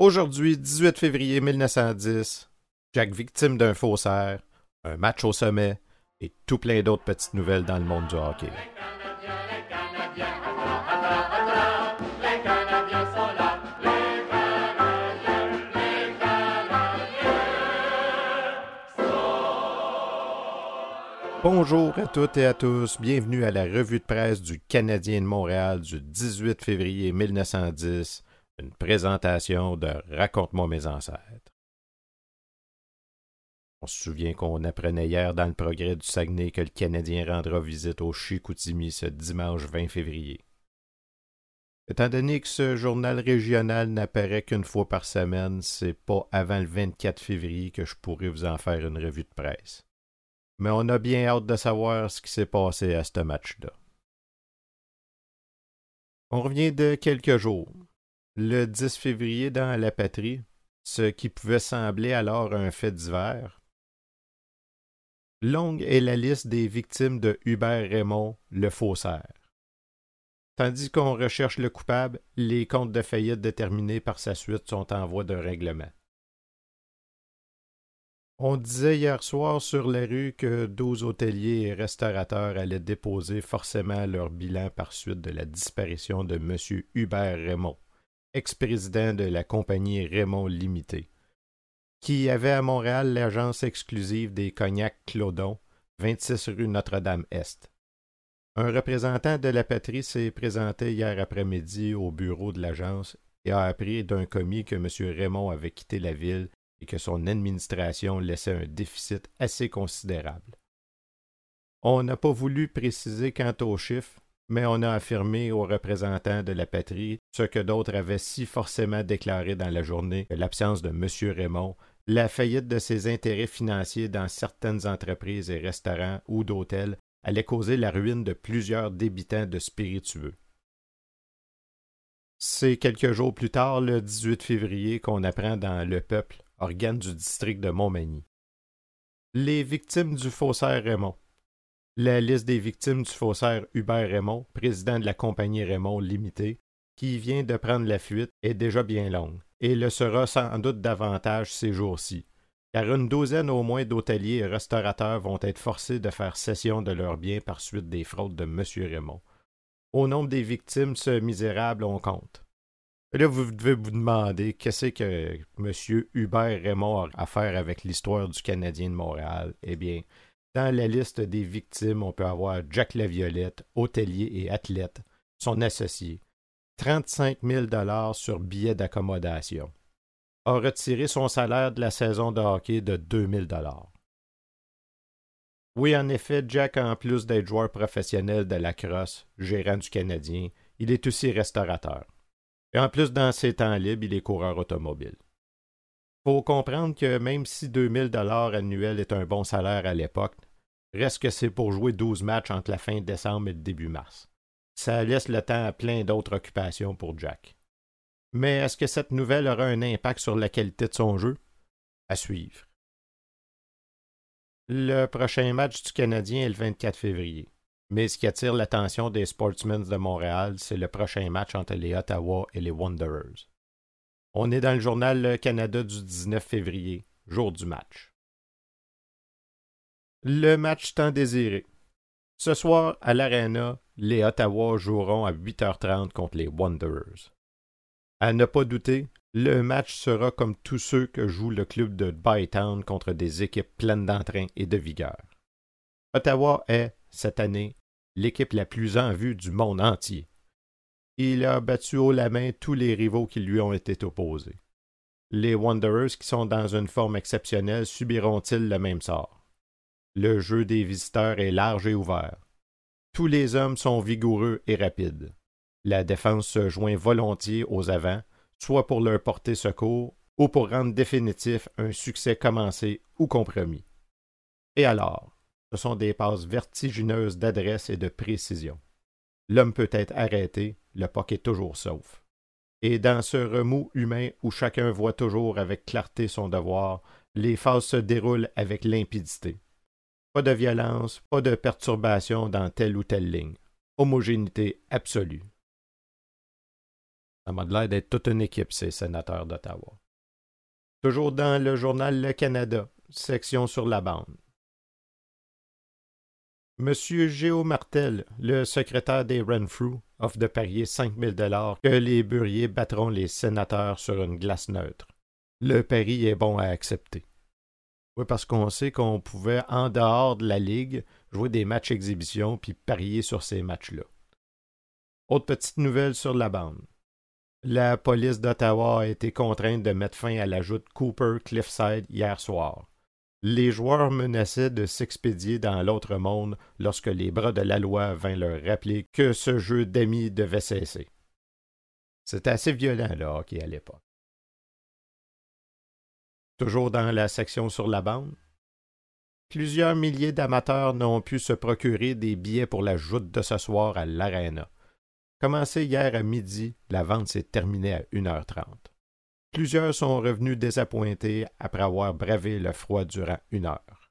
Aujourd'hui, 18 février 1910, Jack victime d'un faussaire, un match au sommet et tout plein d'autres petites nouvelles dans le monde du hockey. Bonjour à toutes et à tous, bienvenue à la revue de presse du Canadien de Montréal du 18 février 1910, une présentation de Raconte-moi mes ancêtres. On se souvient qu'on apprenait hier dans le progrès du Saguenay que le Canadien rendra visite au Chicoutimi ce dimanche 20 février. Étant donné que ce journal régional n'apparaît qu'une fois par semaine, c'est pas avant le 24 février que je pourrai vous en faire une revue de presse mais on a bien hâte de savoir ce qui s'est passé à ce match-là. On revient de quelques jours. Le 10 février dans la patrie, ce qui pouvait sembler alors un fait divers. Longue est la liste des victimes de Hubert Raymond, le faussaire. Tandis qu'on recherche le coupable, les comptes de faillite déterminés par sa suite sont en voie de règlement. On disait hier soir sur la rue que douze hôteliers et restaurateurs allaient déposer forcément leur bilan par suite de la disparition de M. Hubert Raymond, ex-président de la compagnie Raymond Limité, qui avait à Montréal l'agence exclusive des cognacs Clodon, 26 rue Notre-Dame-Est. Un représentant de la patrie s'est présenté hier après-midi au bureau de l'agence et a appris d'un commis que M. Raymond avait quitté la ville et que son administration laissait un déficit assez considérable. On n'a pas voulu préciser quant aux chiffres, mais on a affirmé aux représentants de la patrie ce que d'autres avaient si forcément déclaré dans la journée l'absence de M. Raymond, la faillite de ses intérêts financiers dans certaines entreprises et restaurants ou d'hôtels allait causer la ruine de plusieurs débitants de spiritueux. C'est quelques jours plus tard, le 18 février, qu'on apprend dans Le Peuple organe du district de Montmagny. Les victimes du faussaire Raymond. La liste des victimes du faussaire Hubert Raymond, président de la compagnie Raymond Limitée, qui vient de prendre la fuite, est déjà bien longue, et le sera sans doute davantage ces jours-ci, car une douzaine au moins d'hôteliers et restaurateurs vont être forcés de faire cession de leurs biens par suite des fraudes de M. Raymond. Au nombre des victimes, ce misérable on compte. Là, vous devez vous demander qu'est-ce que M. Hubert Raymond a à faire avec l'histoire du Canadien de Montréal? Eh bien, dans la liste des victimes, on peut avoir Jack Laviolette, hôtelier et athlète, son associé. 35 000 sur billet d'accommodation. A retiré son salaire de la saison de hockey de 2 000 Oui, en effet, Jack, en plus d'être joueur professionnel de la crosse, gérant du Canadien, il est aussi restaurateur. Et en plus, dans ses temps libres, il est coureur automobile. Faut comprendre que même si 2000 dollars annuels est un bon salaire à l'époque, reste que c'est pour jouer 12 matchs entre la fin décembre et le début mars. Ça laisse le temps à plein d'autres occupations pour Jack. Mais est-ce que cette nouvelle aura un impact sur la qualité de son jeu? À suivre. Le prochain match du Canadien est le 24 février. Mais ce qui attire l'attention des Sportsmen de Montréal, c'est le prochain match entre les Ottawa et les Wanderers. On est dans le journal Canada du 19 février, jour du match. Le match tant désiré. Ce soir, à l'Arena, les Ottawa joueront à 8h30 contre les Wanderers. À ne pas douter, le match sera comme tous ceux que joue le club de Bytown contre des équipes pleines d'entrain et de vigueur. Ottawa est, cette année, l'équipe la plus en vue du monde entier. Il a battu haut la main tous les rivaux qui lui ont été opposés. Les Wanderers, qui sont dans une forme exceptionnelle, subiront-ils le même sort? Le jeu des visiteurs est large et ouvert. Tous les hommes sont vigoureux et rapides. La défense se joint volontiers aux avants, soit pour leur porter secours ou pour rendre définitif un succès commencé ou compromis. Et alors, ce sont des passes vertigineuses d'adresse et de précision. L'homme peut être arrêté, le puck est toujours sauf. Et dans ce remous humain où chacun voit toujours avec clarté son devoir, les phases se déroulent avec limpidité. Pas de violence, pas de perturbation dans telle ou telle ligne. Homogénéité absolue. Ça m'a l'air d'être toute une équipe, ces sénateurs d'Ottawa. Toujours dans le journal Le Canada, section sur la bande. Monsieur Géo Martel, le secrétaire des Renfrew, offre de parier 5000 dollars que les Buriers battront les sénateurs sur une glace neutre. Le pari est bon à accepter. Oui, parce qu'on sait qu'on pouvait, en dehors de la Ligue, jouer des matchs exhibition puis parier sur ces matchs-là. Autre petite nouvelle sur la bande. La police d'Ottawa a été contrainte de mettre fin à l'ajout Cooper Cliffside hier soir. Les joueurs menaçaient de s'expédier dans l'autre monde lorsque les bras de la loi vinrent leur rappeler que ce jeu d'amis devait cesser. C'était assez violent le hockey à l'époque. Toujours dans la section sur la bande. Plusieurs milliers d'amateurs n'ont pu se procurer des billets pour la joute de ce soir à l'Arena. Commencé hier à midi, la vente s'est terminée à 1h30. Plusieurs sont revenus désappointés après avoir bravé le froid durant une heure.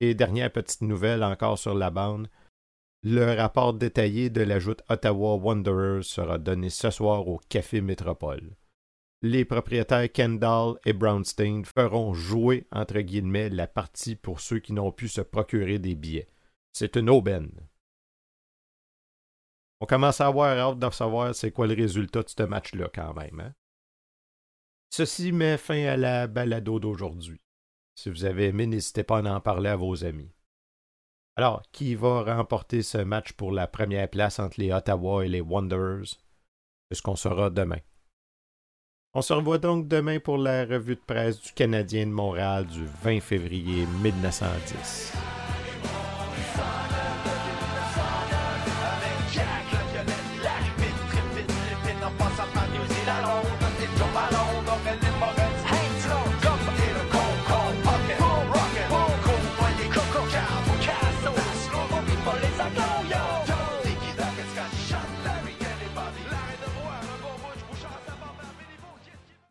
Et dernière petite nouvelle encore sur la bande, le rapport détaillé de la joute Ottawa Wanderers sera donné ce soir au Café Métropole les propriétaires Kendall et Brownstein feront jouer, entre guillemets, la partie pour ceux qui n'ont pu se procurer des billets. C'est une aubaine. On commence à avoir hâte de savoir c'est quoi le résultat de ce match-là, quand même. Hein? Ceci met fin à la balado d'aujourd'hui. Si vous avez aimé, n'hésitez pas à en parler à vos amis. Alors, qui va remporter ce match pour la première place entre les Ottawa et les Wanderers? C'est ce qu'on saura demain? On se revoit donc demain pour la revue de presse du Canadien de Montréal du 20 février 1910.